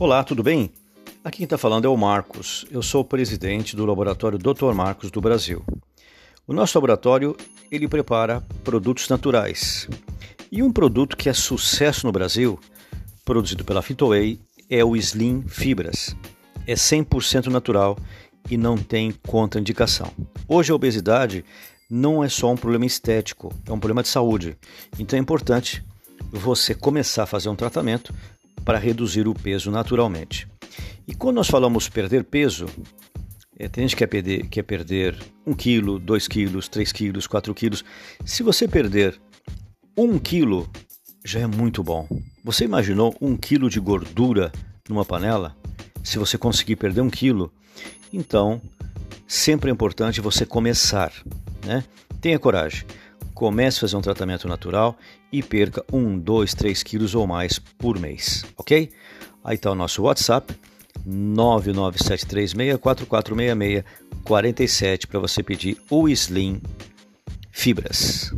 Olá, tudo bem? Aqui quem está falando é o Marcos. Eu sou o presidente do laboratório Dr. Marcos do Brasil. O nosso laboratório ele prepara produtos naturais. E um produto que é sucesso no Brasil, produzido pela Fitoway, é o Slim Fibras. É 100% natural e não tem contraindicação. Hoje a obesidade não é só um problema estético, é um problema de saúde. Então é importante você começar a fazer um tratamento para reduzir o peso naturalmente. E quando nós falamos perder peso, é, tem gente que quer perder, quer perder 1 quilo, 2 quilos, 3 quilos, 4 quilos. Se você perder 1 quilo, já é muito bom. Você imaginou 1 quilo de gordura numa panela? Se você conseguir perder 1 quilo, então sempre é importante você começar. Né? Tenha coragem comece a fazer um tratamento natural e perca 1, 2, 3 quilos ou mais por mês, ok? Aí está o nosso WhatsApp 997364466 47 para você pedir o Slim Fibras.